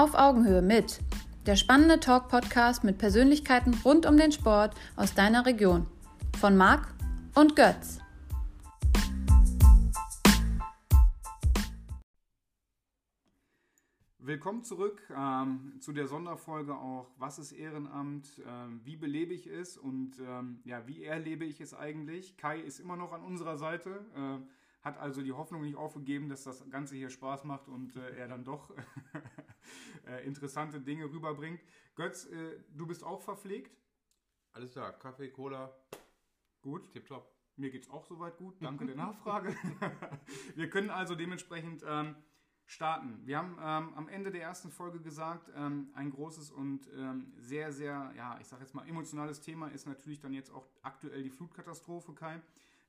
Auf Augenhöhe mit der spannende Talk-Podcast mit Persönlichkeiten rund um den Sport aus deiner Region. Von Marc und Götz. Willkommen zurück ähm, zu der Sonderfolge auch, was ist Ehrenamt, ähm, wie belebe ich es und ähm, ja, wie erlebe ich es eigentlich. Kai ist immer noch an unserer Seite. Äh, hat also die Hoffnung nicht aufgegeben, dass das Ganze hier Spaß macht und äh, er dann doch äh, interessante Dinge rüberbringt. Götz, äh, du bist auch verpflegt? Alles klar, Kaffee, Cola. Gut. Tipptopp. Mir geht es auch soweit gut. Danke der Nachfrage. Wir können also dementsprechend ähm, starten. Wir haben ähm, am Ende der ersten Folge gesagt, ähm, ein großes und ähm, sehr, sehr, ja, ich sage jetzt mal emotionales Thema ist natürlich dann jetzt auch aktuell die Flutkatastrophe, Kai.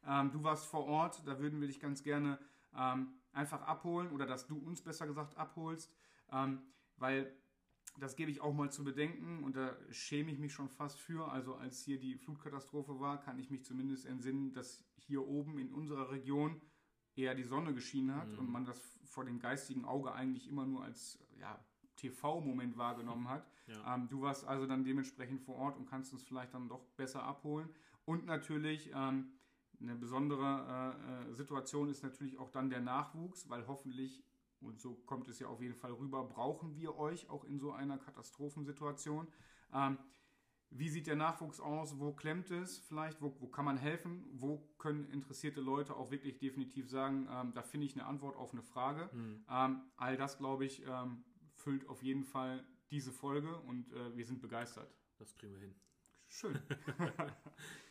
Ähm, du warst vor Ort, da würden wir dich ganz gerne ähm, einfach abholen oder dass du uns besser gesagt abholst, ähm, weil das gebe ich auch mal zu bedenken und da schäme ich mich schon fast für. Also als hier die Flutkatastrophe war, kann ich mich zumindest entsinnen, dass hier oben in unserer Region eher die Sonne geschienen hat mhm. und man das vor dem geistigen Auge eigentlich immer nur als ja, TV-Moment wahrgenommen hat. Ja. Ähm, du warst also dann dementsprechend vor Ort und kannst uns vielleicht dann doch besser abholen. Und natürlich ähm, eine besondere äh, äh, Situation ist natürlich auch dann der Nachwuchs, weil hoffentlich, und so kommt es ja auf jeden Fall rüber, brauchen wir euch auch in so einer Katastrophensituation. Ähm, wie sieht der Nachwuchs aus? Wo klemmt es vielleicht? Wo, wo, kann man helfen? Wo können interessierte Leute auch wirklich definitiv sagen, ähm, da finde ich eine Antwort auf eine Frage? Mhm. Ähm, all das, glaube ich, ähm, füllt auf jeden Fall diese Folge und äh, wir sind begeistert. Das kriegen wir hin. Schön.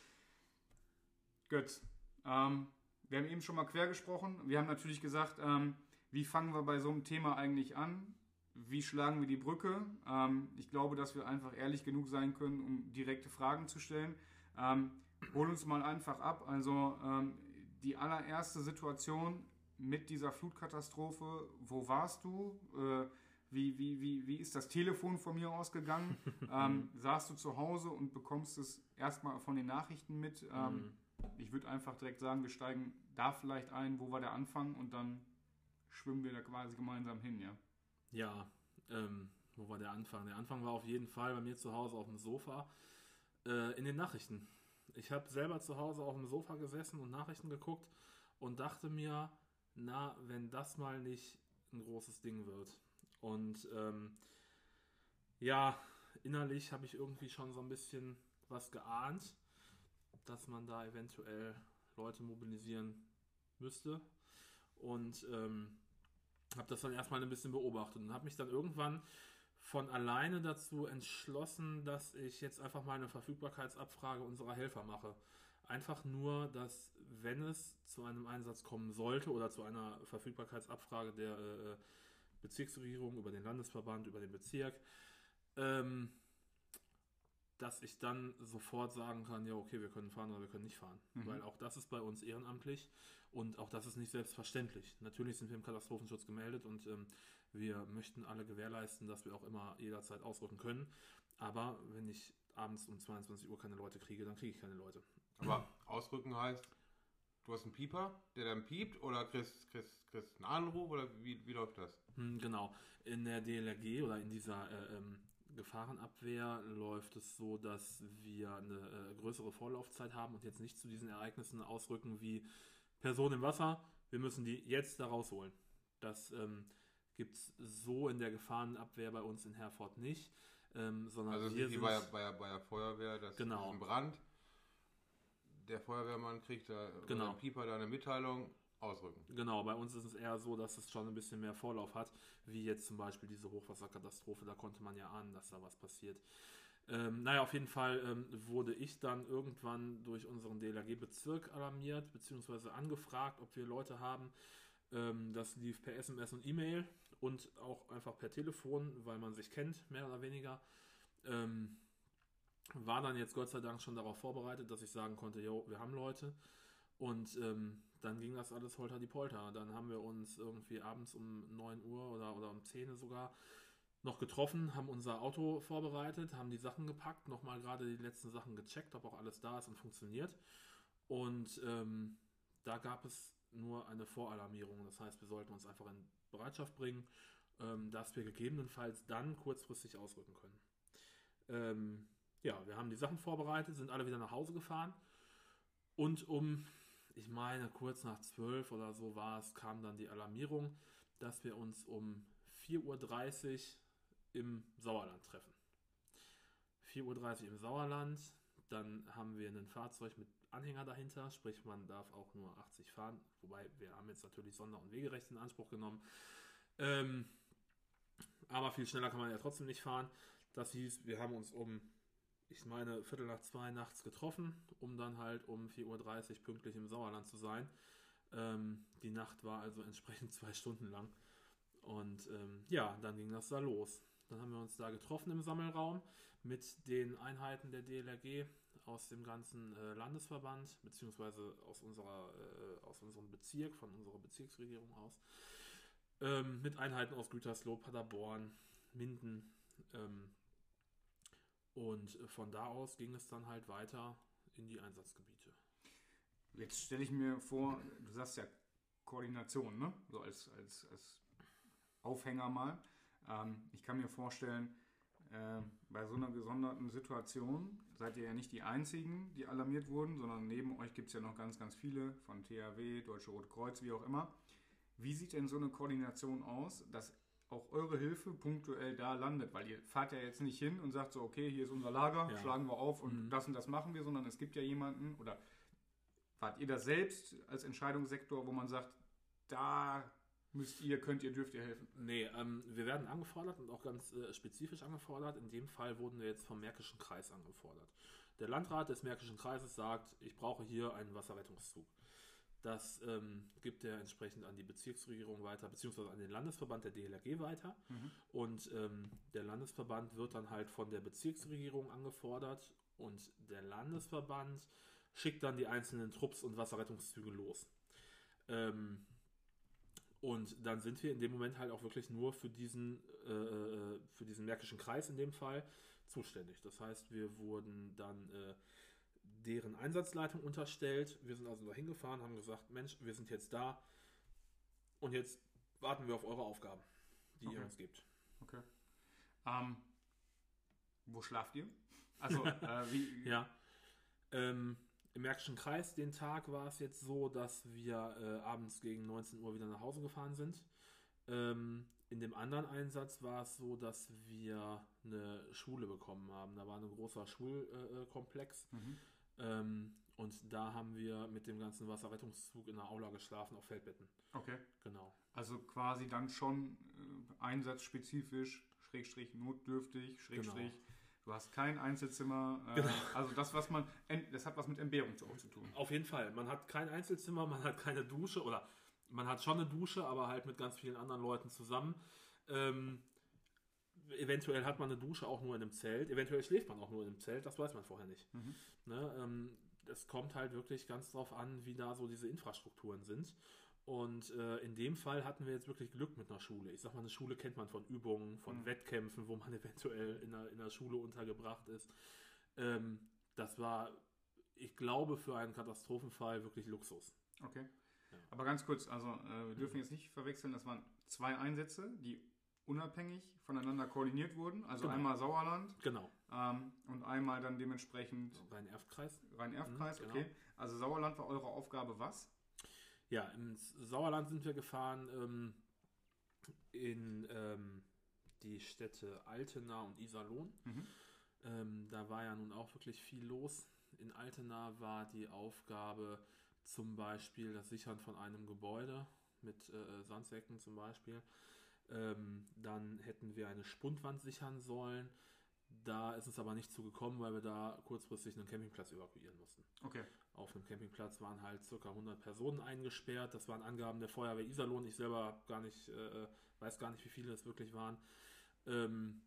Götz, ähm, wir haben eben schon mal quer gesprochen. Wir haben natürlich gesagt, ähm, wie fangen wir bei so einem Thema eigentlich an? Wie schlagen wir die Brücke? Ähm, ich glaube, dass wir einfach ehrlich genug sein können, um direkte Fragen zu stellen. Ähm, hol uns mal einfach ab. Also ähm, die allererste Situation mit dieser Flutkatastrophe, wo warst du? Äh, wie, wie, wie, wie ist das Telefon von mir ausgegangen? ähm, saßt du zu Hause und bekommst es erstmal von den Nachrichten mit? Ähm, mhm ich würde einfach direkt sagen, wir steigen da vielleicht ein, wo war der Anfang und dann schwimmen wir da quasi gemeinsam hin, ja. Ja, ähm, wo war der Anfang? Der Anfang war auf jeden Fall bei mir zu Hause auf dem Sofa äh, in den Nachrichten. Ich habe selber zu Hause auf dem Sofa gesessen und Nachrichten geguckt und dachte mir, na, wenn das mal nicht ein großes Ding wird. Und ähm, ja, innerlich habe ich irgendwie schon so ein bisschen was geahnt dass man da eventuell Leute mobilisieren müsste. Und ähm, habe das dann erstmal ein bisschen beobachtet und habe mich dann irgendwann von alleine dazu entschlossen, dass ich jetzt einfach mal eine Verfügbarkeitsabfrage unserer Helfer mache. Einfach nur, dass wenn es zu einem Einsatz kommen sollte oder zu einer Verfügbarkeitsabfrage der äh, Bezirksregierung über den Landesverband, über den Bezirk, ähm, dass ich dann sofort sagen kann, ja, okay, wir können fahren oder wir können nicht fahren. Mhm. Weil auch das ist bei uns ehrenamtlich und auch das ist nicht selbstverständlich. Natürlich sind wir im Katastrophenschutz gemeldet und ähm, wir möchten alle gewährleisten, dass wir auch immer jederzeit ausrücken können. Aber wenn ich abends um 22 Uhr keine Leute kriege, dann kriege ich keine Leute. Aber ausrücken heißt, du hast einen Pieper, der dann piept oder kriegst, kriegst, kriegst einen Anruf oder wie, wie läuft das? Hm, genau. In der DLRG oder in dieser äh, ähm, Gefahrenabwehr läuft es so, dass wir eine äh, größere Vorlaufzeit haben und jetzt nicht zu diesen Ereignissen ausrücken wie Person im Wasser. Wir müssen die jetzt da rausholen. Das ähm, gibt es so in der Gefahrenabwehr bei uns in Herford nicht. Ähm, sondern also wir wie bei, bei, bei der Feuerwehr, das genau. ist ein Brand. Der Feuerwehrmann kriegt da genau. Pieper da eine Mitteilung, ausrücken. Genau, bei uns ist es eher so, dass es schon ein bisschen mehr Vorlauf hat, wie jetzt zum Beispiel diese Hochwasserkatastrophe. Da konnte man ja ahnen, dass da was passiert. Ähm, naja, auf jeden Fall ähm, wurde ich dann irgendwann durch unseren DLRG-Bezirk alarmiert, beziehungsweise angefragt, ob wir Leute haben. Ähm, das lief per SMS und E-Mail und auch einfach per Telefon, weil man sich kennt, mehr oder weniger. Ähm, war dann jetzt Gott sei Dank schon darauf vorbereitet, dass ich sagen konnte, jo, wir haben Leute. Und ähm, dann ging das alles holter die Polter. Dann haben wir uns irgendwie abends um 9 Uhr oder, oder um 10 Uhr sogar noch getroffen, haben unser Auto vorbereitet, haben die Sachen gepackt, nochmal gerade die letzten Sachen gecheckt, ob auch alles da ist und funktioniert. Und ähm, da gab es nur eine Voralarmierung. Das heißt, wir sollten uns einfach in Bereitschaft bringen. ähm, dass wir gegebenenfalls dann kurzfristig ausrücken können. Ähm, ja, wir haben die Sachen vorbereitet, sind alle wieder nach Hause gefahren und um, ich meine, kurz nach zwölf oder so war es, kam dann die Alarmierung, dass wir uns um 4.30 Uhr im Sauerland treffen. 4.30 Uhr im Sauerland, dann haben wir ein Fahrzeug mit Anhänger dahinter, sprich man darf auch nur 80 fahren, wobei wir haben jetzt natürlich Sonder- und Wegerecht in Anspruch genommen. Ähm, aber viel schneller kann man ja trotzdem nicht fahren. Das hieß, wir haben uns um, ich meine, Viertel nach zwei nachts getroffen, um dann halt um 4.30 Uhr pünktlich im Sauerland zu sein. Ähm, die Nacht war also entsprechend zwei Stunden lang. Und ähm, ja, dann ging das da los. Dann haben wir uns da getroffen im Sammelraum mit den Einheiten der DLRG aus dem ganzen äh, Landesverband, beziehungsweise aus, unserer, äh, aus unserem Bezirk, von unserer Bezirksregierung aus. Ähm, mit Einheiten aus Gütersloh, Paderborn, Minden. Ähm, und von da aus ging es dann halt weiter in die Einsatzgebiete. Jetzt stelle ich mir vor, du sagst ja Koordination, ne? So als, als, als Aufhänger mal. Ähm, ich kann mir vorstellen, äh, bei so einer gesonderten Situation seid ihr ja nicht die Einzigen, die alarmiert wurden, sondern neben euch gibt es ja noch ganz, ganz viele von THW, Deutsche Rote Kreuz, wie auch immer. Wie sieht denn so eine Koordination aus, dass auch eure Hilfe punktuell da landet? Weil ihr fahrt ja jetzt nicht hin und sagt so, okay, hier ist unser Lager, Ja. schlagen wir auf und Mhm. das und das machen wir, sondern es gibt ja jemanden oder wart ihr das selbst als Entscheidungssektor, wo man sagt, da müsst ihr, könnt ihr, dürft ihr helfen? Nee, ähm, wir werden angefordert und auch ganz äh, spezifisch angefordert. In dem Fall wurden wir jetzt vom Märkischen Kreis angefordert. Der Landrat des Märkischen Kreises sagt, ich brauche hier einen Wasserrettungszug. Das ähm, gibt er entsprechend an die Bezirksregierung weiter, beziehungsweise an den Landesverband der DLRG weiter. Und ähm, der Landesverband wird dann halt von der Bezirksregierung angefordert und der Landesverband schickt dann die einzelnen Trupps und Wasserrettungszüge los. Ähm, und dann sind wir in dem Moment halt auch wirklich nur für diesen, äh, äh, für diesen Märkischen Kreis in dem Fall zuständig. Das heißt, wir wurden dann äh, deren Einsatzleitung unterstellt. Wir sind also dahin gefahren, haben gesagt, Mensch, wir sind jetzt da und jetzt warten wir auf eure Aufgaben, die Okay. ihr uns gebt. Okay. Ähm, wo schlaft ihr? Also, äh, wie, Ja. Ähm, Im Märkischen Kreis, den Tag war es jetzt so, dass wir äh, abends gegen 19 Uhr wieder nach Hause gefahren sind. Ähm, in dem anderen Einsatz war es so, dass wir eine Schule bekommen haben. Da war ein großer Schulkomplex. Mhm. Ähm, und da haben wir mit dem ganzen Wasserrettungszug in der Aula geschlafen auf Feldbetten. Okay. Genau. Also quasi dann schon äh, einsatzspezifisch, Schrägstrich notdürftig, Schrägstrich. Du hast kein Einzelzimmer. Äh, Genau. Also das, was man, das hat was mit Entbehrung zu, auch zu tun. Auf jeden Fall. Man hat kein Einzelzimmer, man hat keine Dusche oder man hat schon eine Dusche, aber halt mit ganz vielen anderen Leuten zusammen. Ähm, eventuell hat man eine Dusche auch nur in einem Zelt, eventuell schläft man auch nur in einem Zelt, das weiß man vorher nicht. Mhm. Ne? Ähm, es kommt halt wirklich ganz drauf an, wie da so diese Infrastrukturen sind. Und äh, in dem Fall hatten wir jetzt wirklich Glück mit einer Schule. Ich sag mal, eine Schule kennt man von Übungen, von Mhm. Wettkämpfen, wo man eventuell in der, in der Schule untergebracht ist. Ähm, das war, ich glaube, für einen Katastrophenfall wirklich Luxus. Okay. Ja. Aber ganz kurz, also äh, wir dürfen jetzt nicht verwechseln, das waren zwei Einsätze, die unabhängig voneinander koordiniert wurden. Also Genau. einmal Sauerland Genau. ähm, und einmal dann dementsprechend Rhein-Erft-Kreis. Rhein-Erft-Kreis. Mhm, genau. Okay. Also Sauerland war eure Aufgabe was? Ja, ins Sauerland sind wir gefahren ähm, in ähm, die Städte Altena und Iserlohn. Mhm. Ähm, da war ja nun auch wirklich viel los. In Altena war die Aufgabe zum Beispiel das Sichern von einem Gebäude mit äh, Sandsäcken zum Beispiel. Ähm, dann hätten wir eine Spundwand sichern sollen. Da ist es aber nicht zugekommen, weil wir da kurzfristig einen Campingplatz evakuieren mussten. Okay. Auf dem Campingplatz waren halt ca. 100 Personen eingesperrt. Das waren Angaben der Feuerwehr Iserlohn. Ich selber gar nicht, äh, weiß gar nicht, wie viele es wirklich waren. Ähm,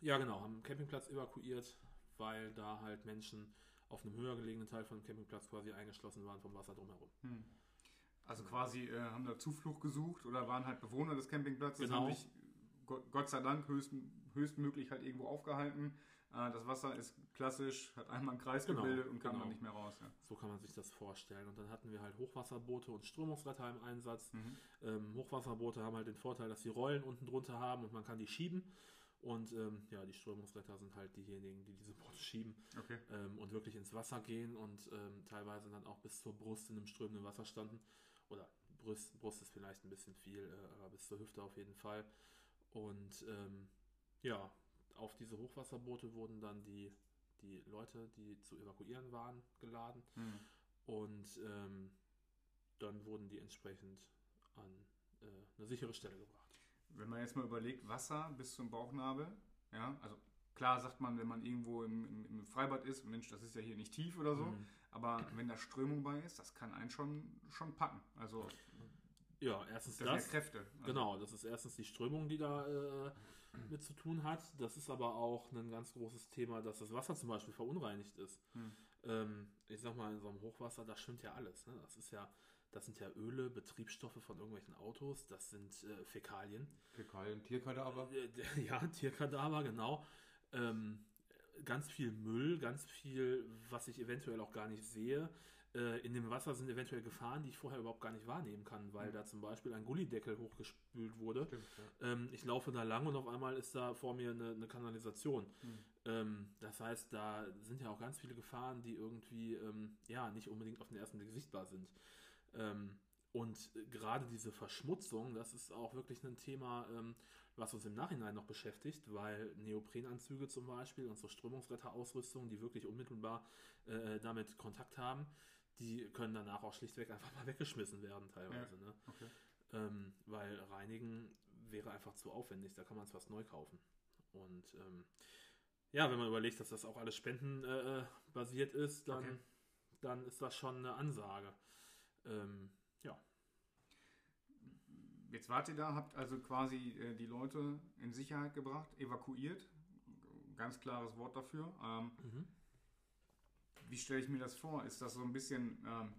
ja, genau, haben den Campingplatz evakuiert, weil da halt Menschen auf einem höher gelegenen Teil von dem Campingplatz quasi eingeschlossen waren vom Wasser drumherum. Hm. Also quasi äh, haben da Zuflucht gesucht oder waren halt Bewohner des Campingplatzes, Genau. haben sich Gott, sei Dank höchst, höchstmöglich halt irgendwo aufgehalten. Äh, das Wasser ist klassisch, hat einmal einen Kreis Genau, gebildet und kam genau. dann nicht mehr raus. Ja. So kann man sich das vorstellen. Und dann hatten wir halt Hochwasserboote und Strömungsretter im Einsatz. Mhm. Ähm, Hochwasserboote haben halt den Vorteil, dass sie Rollen unten drunter haben und man kann die schieben. Und ähm, ja, die Strömungsretter sind halt diejenigen, die diese Boote schieben Okay. ähm, und wirklich ins Wasser gehen und ähm, teilweise dann auch bis zur Brust in einem strömenden Wasser standen. Oder Brust, Brust ist vielleicht ein bisschen viel, äh, aber bis zur Hüfte auf jeden Fall. Und ähm, ja, auf diese Hochwasserboote wurden dann die, die Leute, die zu evakuieren waren, geladen. Mhm. Und ähm, dann wurden die entsprechend an äh, eine sichere Stelle gebracht. Wenn man jetzt mal überlegt, Wasser bis zum Bauchnabel, ja, also klar sagt man, wenn man irgendwo im, im, im Freibad ist, Mensch, das ist ja hier nicht tief oder so, Mhm. aber wenn da Strömung bei ist, das kann einen schon, schon packen. Also Ja, erstens das, das. ja Kräfte. Also, Genau, das ist erstens die Strömung, die da äh, mit zu tun hat. Das ist aber auch ein ganz großes Thema, dass das Wasser zum Beispiel verunreinigt ist. Hm. Ähm, ich sag mal, in so einem Hochwasser, da schwimmt ja alles. Ne? Das ist ja, das sind ja Öle, Betriebsstoffe von irgendwelchen Autos, das sind äh, Fäkalien. Fäkalien, Tierkadaver. Äh, Ja, Tierkadaver, genau. Ähm, ganz viel Müll, ganz viel, was ich eventuell auch gar nicht sehe. Äh, in dem Wasser sind eventuell Gefahren, die ich vorher überhaupt gar nicht wahrnehmen kann, weil Mhm. da zum Beispiel ein Gullideckel hochgespült wurde. Stimmt, ja. Ähm, ich laufe da lang und auf einmal ist da vor mir eine, eine Kanalisation. Mhm. Ähm, das heißt, da sind ja auch ganz viele Gefahren, die irgendwie ähm, ja nicht unbedingt auf den ersten Blick sichtbar sind. Ähm, und gerade diese Verschmutzung, das ist auch wirklich ein Thema, ähm, was uns im Nachhinein noch beschäftigt, weil Neoprenanzüge zum Beispiel und so Strömungsretterausrüstung, die wirklich unmittelbar äh, damit Kontakt haben, die können danach auch schlichtweg einfach mal weggeschmissen werden teilweise. Ne? Okay. ähm, weil reinigen wäre einfach zu aufwendig, da kann man es fast neu kaufen. Und ähm, ja, wenn man überlegt, dass das auch alles spendenbasiert äh, basiert ist, dann, Okay. dann ist das schon eine Ansage. Ähm, ja, Jetzt wart ihr da, habt also quasi äh, die Leute in Sicherheit gebracht, evakuiert. Ganz klares Wort dafür. Ähm, mhm. wie stelle ich mir das vor? Ist das so ein bisschen, ähm,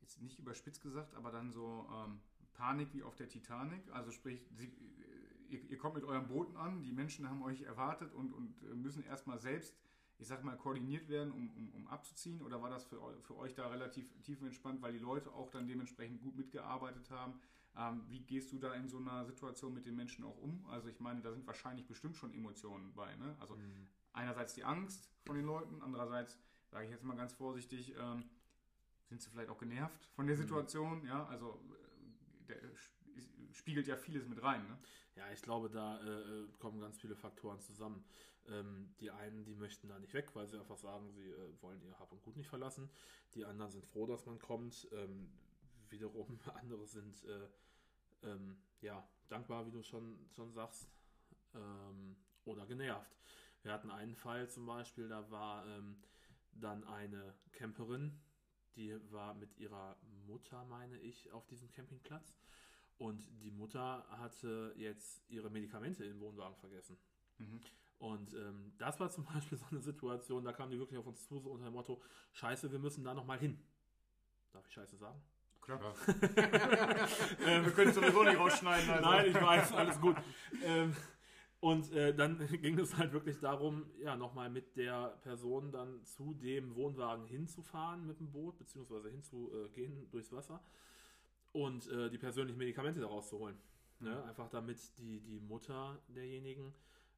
jetzt nicht überspitzt gesagt, aber dann so ähm, Panik wie auf der Titanic? Also sprich, sie, äh, ihr, ihr kommt mit euren Booten an, die Menschen haben euch erwartet und, und äh, müssen erstmal selbst, ich sag mal, koordiniert werden, um, um, um abzuziehen? Oder war das für, für euch da relativ tiefenentspannt, weil die Leute auch dann dementsprechend gut mitgearbeitet haben? Ähm, wie gehst du da in so einer Situation mit den Menschen auch um? Also ich meine, da sind wahrscheinlich bestimmt schon Emotionen bei. Ne? Also Mhm. einerseits die Angst von den Leuten, andererseits, sage ich jetzt mal ganz vorsichtig, ähm, sind sie vielleicht auch genervt von der Mhm. Situation. Ja, also äh, der sp- spiegelt ja vieles mit rein. Ne? Ja, ich glaube, da äh, kommen ganz viele Faktoren zusammen. Ähm, die einen, die möchten da nicht weg, weil sie einfach sagen, sie äh, wollen ihr Hab und Gut nicht verlassen. Die anderen sind froh, dass man kommt. Ähm, wiederum andere sind äh, ähm, ja dankbar, wie du schon, schon sagst, ähm, oder genervt. Wir hatten einen Fall zum Beispiel, da war ähm, dann eine Camperin, die war mit ihrer Mutter, meine ich, auf diesem Campingplatz. Und die Mutter hatte jetzt ihre Medikamente im Wohnwagen vergessen. Mhm. Und ähm, das war zum Beispiel so eine Situation, da kamen die wirklich auf uns zu, so unter dem Motto, scheiße, wir müssen da nochmal hin. Darf ich scheiße sagen? Klar. Ähm, Wir können es sowieso nicht rausschneiden. Also. Nein, ich weiß, alles gut. ähm, und äh, dann ging es halt wirklich darum, ja, nochmal mit der Person dann zu dem Wohnwagen hinzufahren mit dem Boot, beziehungsweise hinzugehen durchs Wasser und äh, die persönlichen Medikamente daraus zu holen. Ne? Einfach damit die, die Mutter derjenigen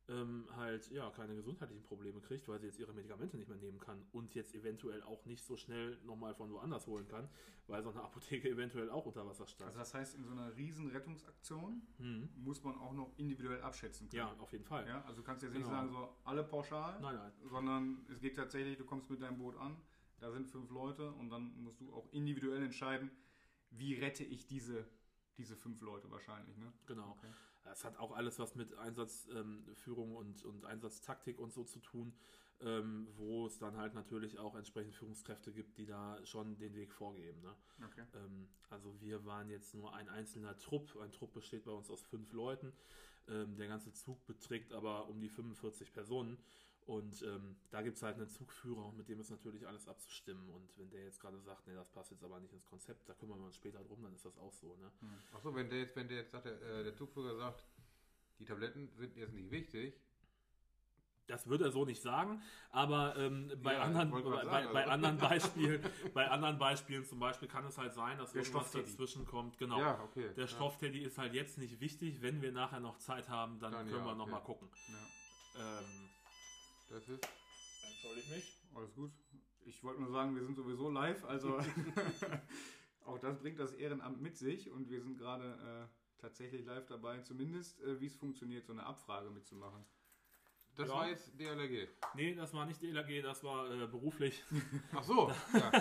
ähm, halt ja keine gesundheitlichen Probleme kriegt, weil sie jetzt ihre Medikamente nicht mehr nehmen kann und jetzt eventuell auch nicht so schnell nochmal von woanders holen kann, weil so eine Apotheke eventuell auch unter Wasser stand. Also das heißt, in so einer riesen Rettungsaktion Mhm. muss man auch noch individuell abschätzen können. Ja, auf jeden Fall. Ja, also du kannst jetzt nicht Genau. sagen, so alle pauschal, Nein, nein. sondern es geht tatsächlich, du kommst mit deinem Boot an, da sind fünf Leute und dann musst du auch individuell entscheiden, wie rette ich diese, diese fünf Leute wahrscheinlich. Ne? Genau. Okay. Es hat auch alles was mit Einsatzführung und, und Einsatztaktik und so zu tun, ähm, wo es dann halt natürlich auch entsprechend Führungskräfte gibt, die da schon den Weg vorgeben. Ne? Okay. Ähm, also wir waren jetzt nur ein einzelner Trupp. Ein Trupp besteht bei uns aus fünf Leuten. Ähm, der ganze Zug beträgt aber um die 45 Personen. Und ähm, da gibt es halt einen Zugführer, mit dem ist natürlich alles abzustimmen. Und wenn der jetzt gerade sagt, nee, das passt jetzt aber nicht ins Konzept, da kümmern wir uns später drum, dann ist das auch so. Ne? Achso, wenn der jetzt, wenn der jetzt sagt, der, äh, der Zugführer sagt, die Tabletten sind jetzt nicht wichtig, Das würde er so nicht sagen, aber ähm, bei, Ja, anderen, bei, bei, sagen, bei also- anderen Beispielen, bei anderen Beispielen zum Beispiel kann es halt sein, dass Der irgendwas dazwischen kommt. Genau. Ja, okay. Der ja. Stoffteddy ist halt jetzt nicht wichtig. Wenn wir nachher noch Zeit haben, dann, Dann können ja, wir okay. mal gucken. Ja. Ähm, Das ist. entschuldige mich. Alles gut. Ich wollte nur sagen, wir sind sowieso live, also auch das bringt das Ehrenamt mit sich und wir sind gerade äh, tatsächlich live dabei, zumindest äh, wie es funktioniert, so eine Abfrage mitzumachen. Das Ja. war jetzt DLRG. Nee, das war nicht DLRG, das war äh, beruflich. Ach so. ja.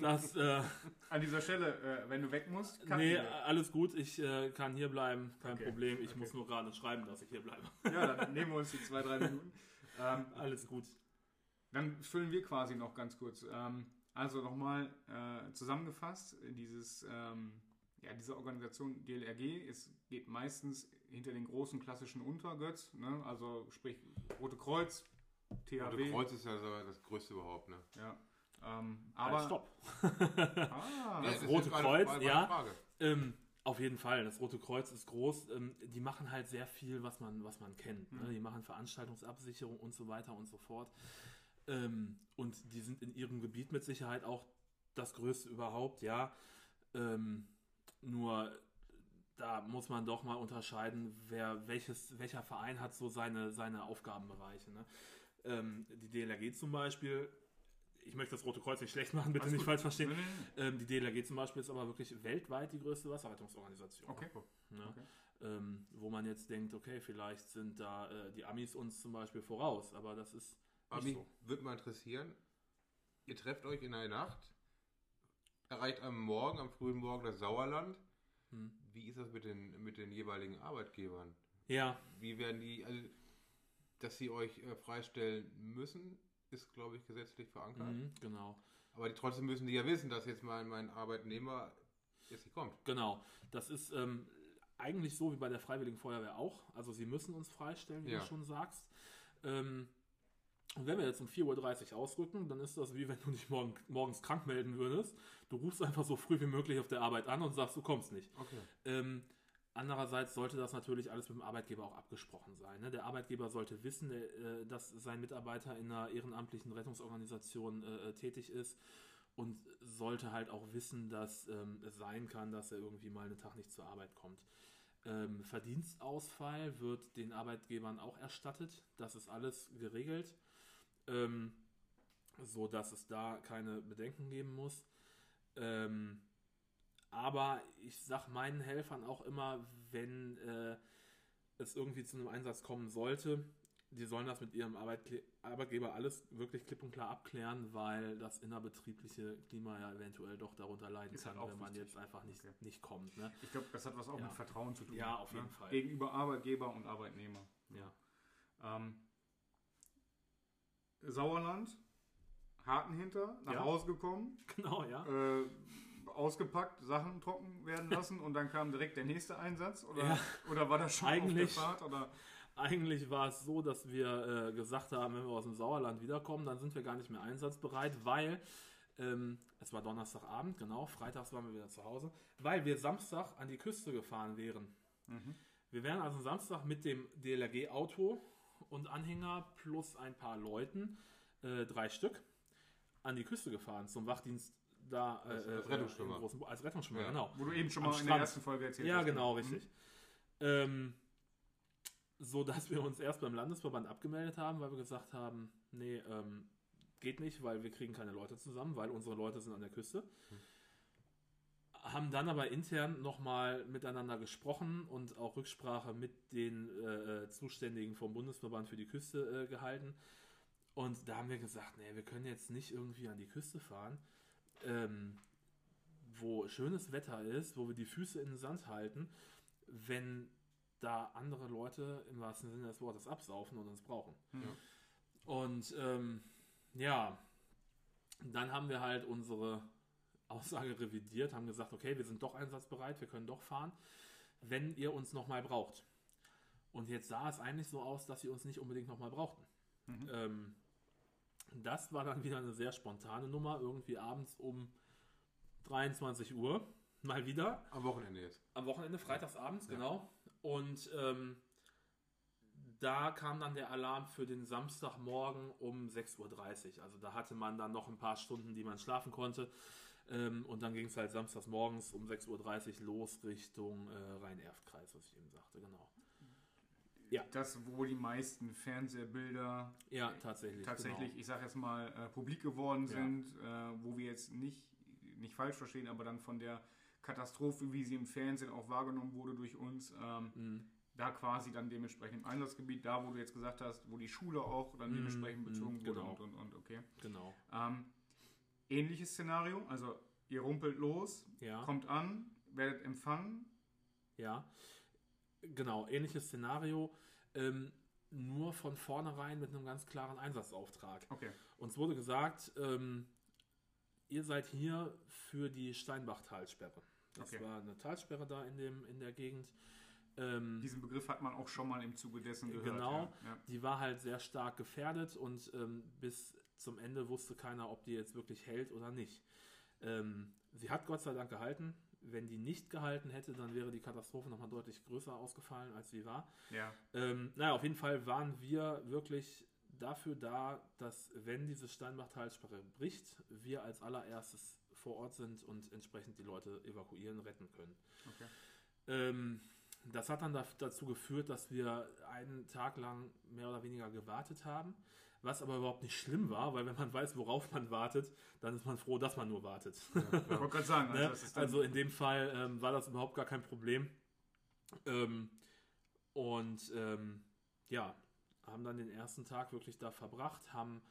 Das, äh, An dieser Stelle, äh, wenn du weg musst, cutten nee, alles gut, ich äh, kann hier bleiben, kein Okay, Problem. Ich okay. muss nur gerade schreiben, dass ich hier bleibe. Ja, dann nehmen wir uns die zwei, drei Minuten. Ähm, Alles gut. Dann füllen wir quasi noch ganz kurz. Ähm, also nochmal äh, zusammengefasst, dieses, ähm, ja, diese Organisation DLRG, es geht meistens hinter den großen klassischen Untergötz, ne? also sprich Rote Kreuz, THW. Rote Kreuz ist ja so das größte überhaupt, ne? Ja. Ähm, Aber aber stopp. Ah, Das ist jetzt Rote Kreuz, ja. Frage. Ähm, auf jeden Fall, das Rote Kreuz ist groß. Ähm, die machen halt sehr viel, was man, was man kennt. Ne? Mhm. Die machen Veranstaltungsabsicherung und so weiter und so fort. Ähm, und die sind in ihrem Gebiet mit Sicherheit auch das größte überhaupt, ja. Ähm, nur da muss man doch mal unterscheiden, wer, welches, welcher Verein hat so seine, seine Aufgabenbereiche. Ne? Die DLRG zum Beispiel, ich möchte das Rote Kreuz nicht schlecht machen, bitte Alles nicht gut. falsch verstehen. Nee, nee, nee. Ähm, die DLRG zum Beispiel ist aber wirklich weltweit die größte Wasserrettungsorganisation. Okay. Ne? Okay. Ähm, wo man jetzt denkt, okay, vielleicht sind da äh, die Amis uns zum Beispiel voraus, aber das ist Aber nicht mich so. würde mal interessieren, ihr trefft euch in der Nacht, erreicht am Morgen, am frühen Morgen das Sauerland. Hm. Wie ist das mit den, mit den jeweiligen Arbeitgebern? Ja, Wie werden die, also, dass sie euch äh, freistellen müssen, ist, glaube ich, gesetzlich verankert. mhm, genau. Aber die, trotzdem müssen die ja wissen, dass jetzt mein, mein Arbeitnehmer jetzt nicht kommt. Genau. Das ist ähm, eigentlich so wie bei der Freiwilligen Feuerwehr auch. Also sie müssen uns freistellen, wie Ja. du schon sagst. Ähm, und wenn wir jetzt um 4.30 Uhr ausrücken, dann ist das wie wenn du dich morgen, morgens krank melden würdest. Du rufst einfach so früh wie möglich auf der Arbeit an und sagst, du kommst nicht. Okay. Ähm, andererseits sollte das natürlich alles mit dem Arbeitgeber auch abgesprochen sein. Ne? Der Arbeitgeber sollte wissen, äh, dass sein Mitarbeiter in einer ehrenamtlichen Rettungsorganisation äh, äh, tätig ist und sollte halt auch wissen, dass ähm, es sein kann, dass er irgendwie mal einen Tag nicht zur Arbeit kommt. Ähm, Verdienstausfall wird den Arbeitgebern auch erstattet. Das ist alles geregelt, ähm, so dass es da keine Bedenken geben muss. Ähm, aber ich sag meinen Helfern auch immer, wenn äh, es irgendwie zu einem Einsatz kommen sollte, die sollen das mit ihrem Arbeitkle Arbeitgeber alles wirklich klipp und klar abklären, weil das innerbetriebliche Klima ja eventuell doch darunter leiden Ist kann, halt wenn man wichtig. jetzt einfach nicht, Okay. nicht kommt. Ne? Ich glaube, das hat was auch Ja. mit Vertrauen zu tun. Ja, auf ne? jeden Fall. Gegenüber Arbeitgeber und Arbeitnehmer. Ja. Ähm, Sauerland, Haken hinter, nach Ja. Hause gekommen, Genau, ja. äh, ausgepackt, Sachen trocken werden lassen und dann kam direkt der nächste Einsatz? Oder, Ja. oder war das schon Eigentlich- Fahrt? Oder? Eigentlich war es so, dass wir äh, gesagt haben, wenn wir aus dem Sauerland wiederkommen, dann sind wir gar nicht mehr einsatzbereit, weil ähm, es war Donnerstagabend, genau, freitags waren wir wieder zu Hause, weil wir Samstag an die Küste gefahren wären. Mhm. Wir wären also Samstag mit dem DLRG-Auto und Anhänger plus ein paar Leuten, äh, drei Stück, an die Küste gefahren zum Wachdienst da äh, Als- als äh, Rettungsschwimmer. im großen, als Rettungsschwimmer, Ja. genau. Wo du eben schon mal in der ersten Folge erzählt Ja, hast. genau, Mhm. richtig. Ähm, so dass wir uns erst beim Landesverband abgemeldet haben, weil wir gesagt haben, nee, ähm, geht nicht, weil wir kriegen keine Leute zusammen, weil unsere Leute sind an der Küste. Haben dann aber intern nochmal miteinander gesprochen und auch Rücksprache mit den äh, äh, Zuständigen vom Bundesverband für die Küste äh, gehalten. Und da haben wir gesagt, nee, wir können jetzt nicht irgendwie an die Küste fahren, ähm, wo schönes Wetter ist, wo wir die Füße in den Sand halten, wenn da andere Leute im wahrsten Sinne des Wortes absaufen und uns brauchen. Mhm. Und ähm, ja, dann haben wir halt unsere Aussage revidiert, haben gesagt, okay, wir sind doch einsatzbereit, wir können doch fahren, wenn ihr uns nochmal braucht. Und jetzt sah es eigentlich so aus, dass sie uns nicht unbedingt nochmal brauchten. Mhm. Ähm, das war dann wieder eine sehr spontane Nummer, irgendwie abends um 23 Uhr, mal wieder. Am Wochenende jetzt. Am Wochenende, freitagsabends, Ja. genau. Und ähm, da kam dann der Alarm für den Samstagmorgen um 6.30 Uhr. Also da hatte man dann noch ein paar Stunden, die man schlafen konnte. Ähm, und dann ging es halt samstags morgens um 6.30 Uhr los Richtung äh, Rhein-Erft-Kreis, was ich eben sagte, genau. Ja. Das, wo die meisten Fernsehbilder Ja, tatsächlich. tatsächlich, Genau. ich sage jetzt mal, äh, publik geworden Ja. sind, äh, wo wir jetzt nicht, nicht falsch verstehen, aber dann von der Katastrophe, wie sie im Fernsehen auch wahrgenommen wurde durch uns, ähm, Mhm. da quasi dann dementsprechend im Einsatzgebiet, da wo du jetzt gesagt hast, wo die Schule auch dann Mhm, dementsprechend mhm, bezogen wurde genau. und, und, und, okay. Genau. Ähm, ähnliches Szenario, also ihr rumpelt los, Ja. kommt an, werdet empfangen, Ja, genau, ähnliches Szenario, ähm, nur von vornherein mit einem ganz klaren Einsatzauftrag. okay, Uns wurde gesagt, ähm, ihr seid hier für die Steinbach-Talsperre. Das Okay. war eine Talsperre da in, dem, in der Gegend. Ähm, diesen Begriff hat man auch schon mal im Zuge dessen gehört. Genau. Ja. Ja. die war halt sehr stark gefährdet und ähm, bis zum Ende wusste keiner, ob die jetzt wirklich hält oder nicht. Ähm, sie hat Gott sei Dank gehalten. Wenn die nicht gehalten hätte, dann wäre die Katastrophe nochmal deutlich größer ausgefallen, als sie war. ja. Ähm, naja, auf jeden Fall waren wir wirklich dafür da, dass wenn diese Steinbach-Talsperre bricht, wir als allererstes vor Ort sind und entsprechend die Leute evakuieren, retten können. Okay. Ähm, das hat dann da, dazu geführt, dass wir einen Tag lang mehr oder weniger gewartet haben, was aber überhaupt nicht schlimm war, weil wenn man weiß, worauf man wartet, dann ist man froh, dass man nur wartet. Ich wollte gerade sagen, also, Ne? dann, Also in dem Fall ähm, war das überhaupt gar kein Problem. Ähm, und ähm, ja, haben dann den ersten Tag wirklich da verbracht, haben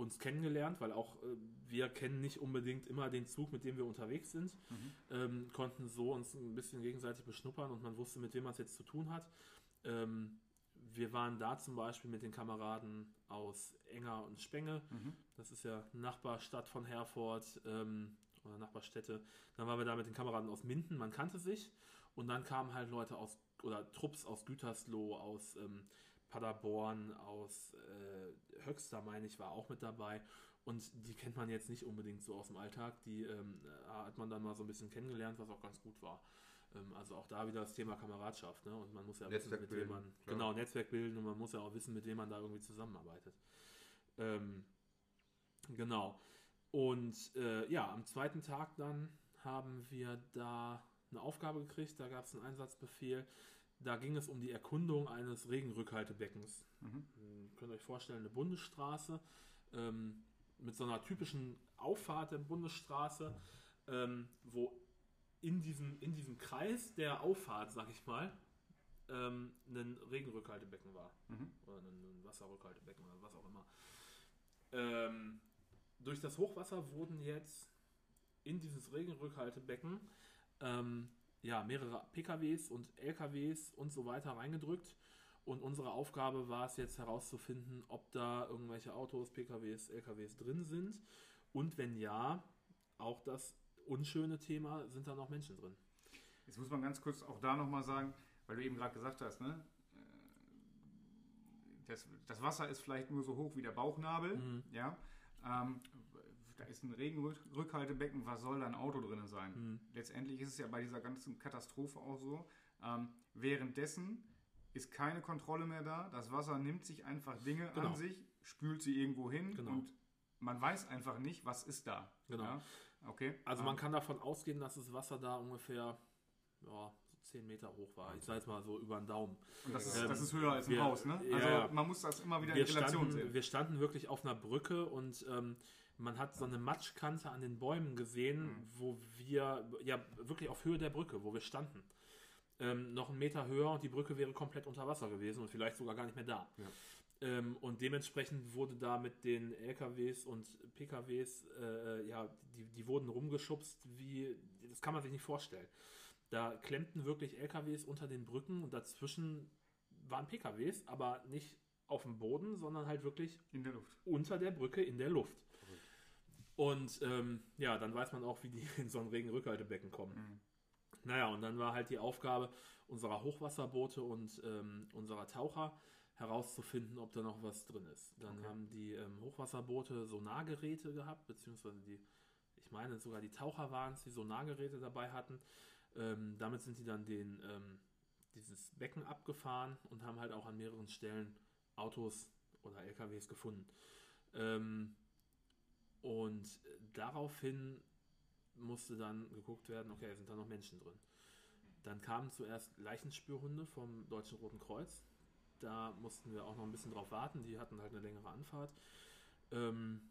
uns kennengelernt, weil auch äh, wir kennen nicht unbedingt immer den Zug, mit dem wir unterwegs sind, Mhm. ähm, konnten so uns ein bisschen gegenseitig beschnuppern und man wusste, mit wem man es jetzt zu tun hat. Ähm, wir waren da zum Beispiel mit den Kameraden aus Enger und Spenge. Mhm. Das ist ja Nachbarstadt von Herford ähm, oder Nachbarstädte. Dann waren wir da mit den Kameraden aus Minden, man kannte sich. Und dann kamen halt Leute aus, oder Trupps aus Gütersloh, aus ähm, Paderborn, aus äh, Höxter, meine ich, war auch mit dabei. Und die kennt man jetzt nicht unbedingt so aus dem Alltag. Die ähm, hat man dann mal so ein bisschen kennengelernt, was auch ganz gut war. Ähm, also auch da wieder das Thema Kameradschaft. Ne? Und man muss ja Netzwerk wissen, mit wem man. klar. Genau, Netzwerk bilden und man muss ja auch wissen, mit wem man da irgendwie zusammenarbeitet. Ähm, genau. Und äh, ja, am zweiten Tag dann haben wir da eine Aufgabe gekriegt, da gab es einen Einsatzbefehl. Da ging es um die Erkundung eines Regenrückhaltebeckens. Mhm. Ihr könnt euch vorstellen, eine Bundesstraße ähm, mit so einer typischen Auffahrt der Bundesstraße, ähm, wo in diesem, in diesem Kreis der Auffahrt, sag ich mal, ähm, ein Regenrückhaltebecken war. Mhm. Oder ein, ein Wasserrückhaltebecken oder was auch immer. Ähm, durch das Hochwasser wurden jetzt in dieses Regenrückhaltebecken ähm, ja, mehrere PKWs und LKWs und so weiter reingedrückt. Und unsere Aufgabe war es jetzt herauszufinden, ob da irgendwelche Autos, PKWs, LKWs drin sind. Und wenn ja, auch das unschöne Thema, sind da noch Menschen drin. Jetzt muss man ganz kurz auch da nochmal sagen, weil du eben gerade gesagt hast, ne? äh, Das, das Wasser ist vielleicht nur so hoch wie der Bauchnabel, Mhm. ja. Ähm, da ist ein Regenrückhaltebecken, was soll da ein Auto drin sein? Mhm. Letztendlich ist es ja bei dieser ganzen Katastrophe auch so. Ähm, währenddessen ist keine Kontrolle mehr da. Das Wasser nimmt sich einfach Dinge Genau. an sich, spült sie irgendwo hin Genau. und man weiß einfach nicht, was ist da. Genau. Ja? Okay. Also Ähm, man kann davon ausgehen, dass das Wasser da ungefähr ja, so 10 Meter hoch war. Ich sage jetzt mal so über den Daumen. Und das ist, Ähm, das ist höher als ein wir- Haus, ne? Also ja. man muss das immer wieder in Relation standen, sehen. wir standen wirklich auf einer Brücke und ähm, man hat so eine Matschkante an den Bäumen gesehen, Mhm. wo wir, ja wirklich auf Höhe der Brücke, wo wir standen. Ähm, noch einen Meter höher und die Brücke wäre komplett unter Wasser gewesen und vielleicht sogar gar nicht mehr da. Ja. Ähm, und dementsprechend wurde da mit den LKWs und PKWs, äh, ja, die, die wurden rumgeschubst, wie, das kann man sich nicht vorstellen. Da klemmten wirklich LKWs unter den Brücken und dazwischen waren PKWs, aber nicht auf dem Boden, sondern halt wirklich In der Luft. unter der Brücke in der Luft. Und ähm, ja, dann weiß man auch, wie die in so ein Regenrückhaltebecken kommen. Mhm. Naja, und dann war halt die Aufgabe unserer Hochwasserboote und ähm, unserer Taucher herauszufinden, ob da noch was drin ist. Dann Okay. haben die ähm, Hochwasserboote Sonargeräte gehabt, beziehungsweise die, ich meine sogar die Taucher waren es, die Sonargeräte dabei hatten. Ähm, damit sind die dann den ähm, dieses Becken abgefahren und haben halt auch an mehreren Stellen Autos oder LKWs gefunden. Ähm, und daraufhin musste dann geguckt werden, okay, sind da noch Menschen drin. Dann kamen zuerst Leichenspürhunde vom Deutschen Roten Kreuz. Da mussten wir auch noch ein bisschen drauf warten. Die hatten halt eine längere Anfahrt. Ähm,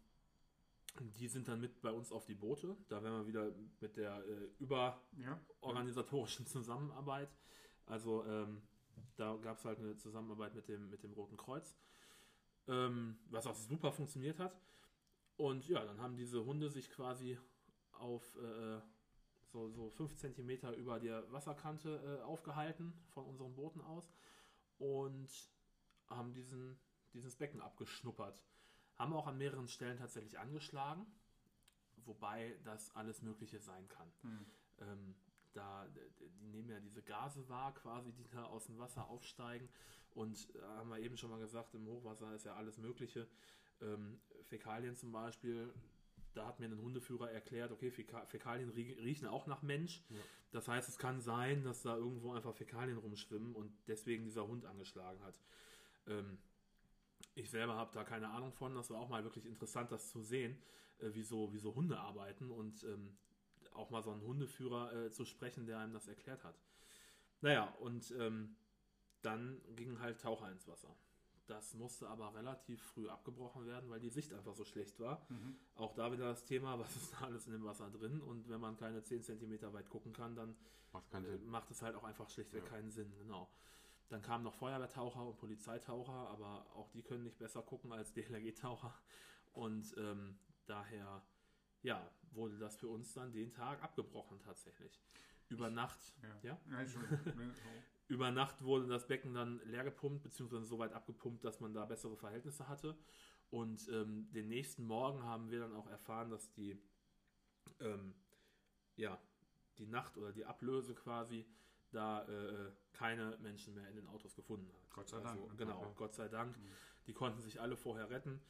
die sind dann mit bei uns auf die Boote. Da wären wir wieder mit der äh, überorganisatorischen Zusammenarbeit. Also ähm, da gab es halt eine Zusammenarbeit mit dem, mit dem Roten Kreuz, ähm, was auch super funktioniert hat. Und ja, dann haben diese Hunde sich quasi auf äh, so, so 5 cm über der Wasserkante äh, aufgehalten von unseren Booten aus und haben diesen, dieses Becken abgeschnuppert. Haben auch an mehreren Stellen tatsächlich angeschlagen, wobei das alles Mögliche sein kann. Hm. Ähm, da, die nehmen ja diese Gase wahr, quasi, die da aus dem Wasser aufsteigen. Und äh, haben wir eben schon mal gesagt, im Hochwasser ist ja alles Mögliche. Ähm, Fäkalien zum Beispiel, da hat mir ein Hundeführer erklärt, okay, Fäka Fäkalien riechen auch nach Mensch. Ja. Das heißt, es kann sein, dass da irgendwo einfach Fäkalien rumschwimmen und deswegen dieser Hund angeschlagen hat. Ähm, ich selber habe da keine Ahnung von. Das war auch mal wirklich interessant, das zu sehen, äh, wie, so, wie so Hunde arbeiten und ähm, auch mal so einen Hundeführer äh, zu sprechen, der einem das erklärt hat. Naja, und ähm, dann gingen halt Taucher ins Wasser. Das musste aber relativ früh abgebrochen werden, weil die Sicht einfach so schlecht war. Mhm. Auch da wieder das Thema, was ist da alles in dem Wasser drin? Und wenn man keine 10 cm weit gucken kann, dann Macht äh, macht es halt auch einfach schlichtweg Ja. keinen Sinn. Genau. Dann kamen noch Feuerwehrtaucher und Polizeitaucher, aber auch die können nicht besser gucken als DLRG-Taucher. Und ähm, daher, ja, wurde das für uns dann den Tag abgebrochen tatsächlich. Über Nacht, Ja. ja? Ja, Entschuldigung. Über Nacht wurde das Becken dann leer gepumpt, beziehungsweise so weit abgepumpt, dass man da bessere Verhältnisse hatte. Und ähm, den nächsten Morgen haben wir dann auch erfahren, dass die, ähm, ja, die Nacht oder die Ablöse quasi da äh, keine Menschen mehr in den Autos gefunden hat. Gott sei Dank. Also, genau, Okay. Gott sei Dank. Mhm. Die konnten sich alle vorher retten.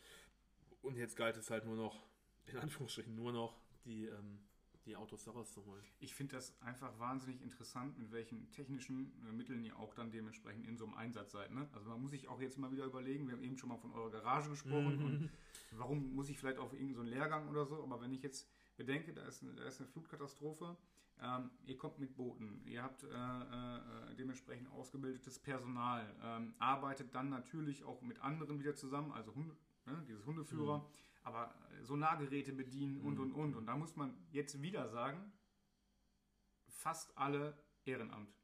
Und jetzt galt es halt nur noch, in Anführungsstrichen nur noch, die, ähm, die Autos da rauszuholen. Ich finde das einfach wahnsinnig interessant, mit welchen technischen äh, Mitteln ihr auch dann dementsprechend in so einem Einsatz seid. Ne? Also man muss sich auch jetzt mal wieder überlegen, wir haben eben schon mal von eurer Garage gesprochen Mhm. und warum muss ich vielleicht auf irgendeinen so einen Lehrgang oder so, aber wenn ich jetzt bedenke, da ist eine, da ist eine Flutkatastrophe, ähm, ihr kommt mit Booten, ihr habt äh, äh, dementsprechend ausgebildetes Personal, ähm, arbeitet dann natürlich auch mit anderen wieder zusammen, also Hunde, ne, dieses Hundeführer, Mhm. Aber äh, Sonargeräte bedienen und und und. Und da muss man jetzt wieder sagen, fast alle Ehrenamt.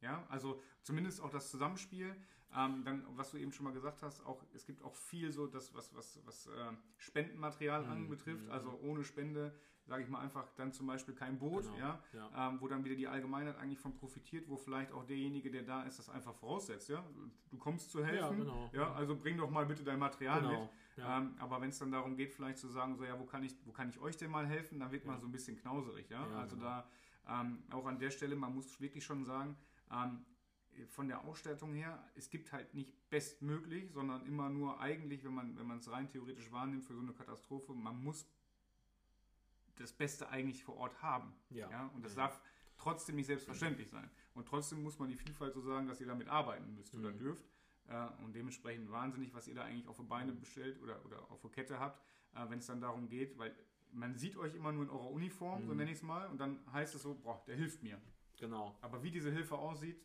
Ja, also zumindest auch das Zusammenspiel. Ähm, dann, was du eben schon mal gesagt hast, auch es gibt auch viel so das, was, was, was äh, Spendenmaterial Mhm, anbetrifft. mhm. Also ohne Spende, sage ich mal einfach, dann zum Beispiel kein Boot, Genau, ja, ja. Ähm, wo dann wieder die Allgemeinheit eigentlich von profitiert, wo vielleicht auch derjenige, der da ist, das einfach voraussetzt. Ja, du kommst zu helfen. Ja, genau. ja also bring doch mal bitte dein Material mit. Genau. Ja. Ähm, aber wenn es dann darum geht, vielleicht zu sagen, so ja, wo kann ich, wo kann ich euch denn mal helfen, dann wird man so ein bisschen knauserig, ja. Ja, also genau. da ähm, auch an der Stelle, man muss wirklich schon sagen, ähm, von der Ausstattung her, es gibt halt nicht bestmöglich, sondern immer nur eigentlich, wenn man wenn man es rein theoretisch wahrnimmt für so eine Katastrophe, man muss das Beste eigentlich vor Ort haben. Ja. Und das Ja. darf trotzdem nicht selbstverständlich sein. Und trotzdem muss man die Vielfalt so sagen, dass ihr damit arbeiten müsst oder Mhm. dürft. Äh, und dementsprechend wahnsinnig, was ihr da eigentlich auf die Beine bestellt oder, oder auf die Kette habt, äh, wenn es dann darum geht, weil man sieht euch immer nur in eurer Uniform, so Mhm. nenne ich es mal, und dann heißt es so, boah, der hilft mir. Genau. Aber wie diese Hilfe aussieht,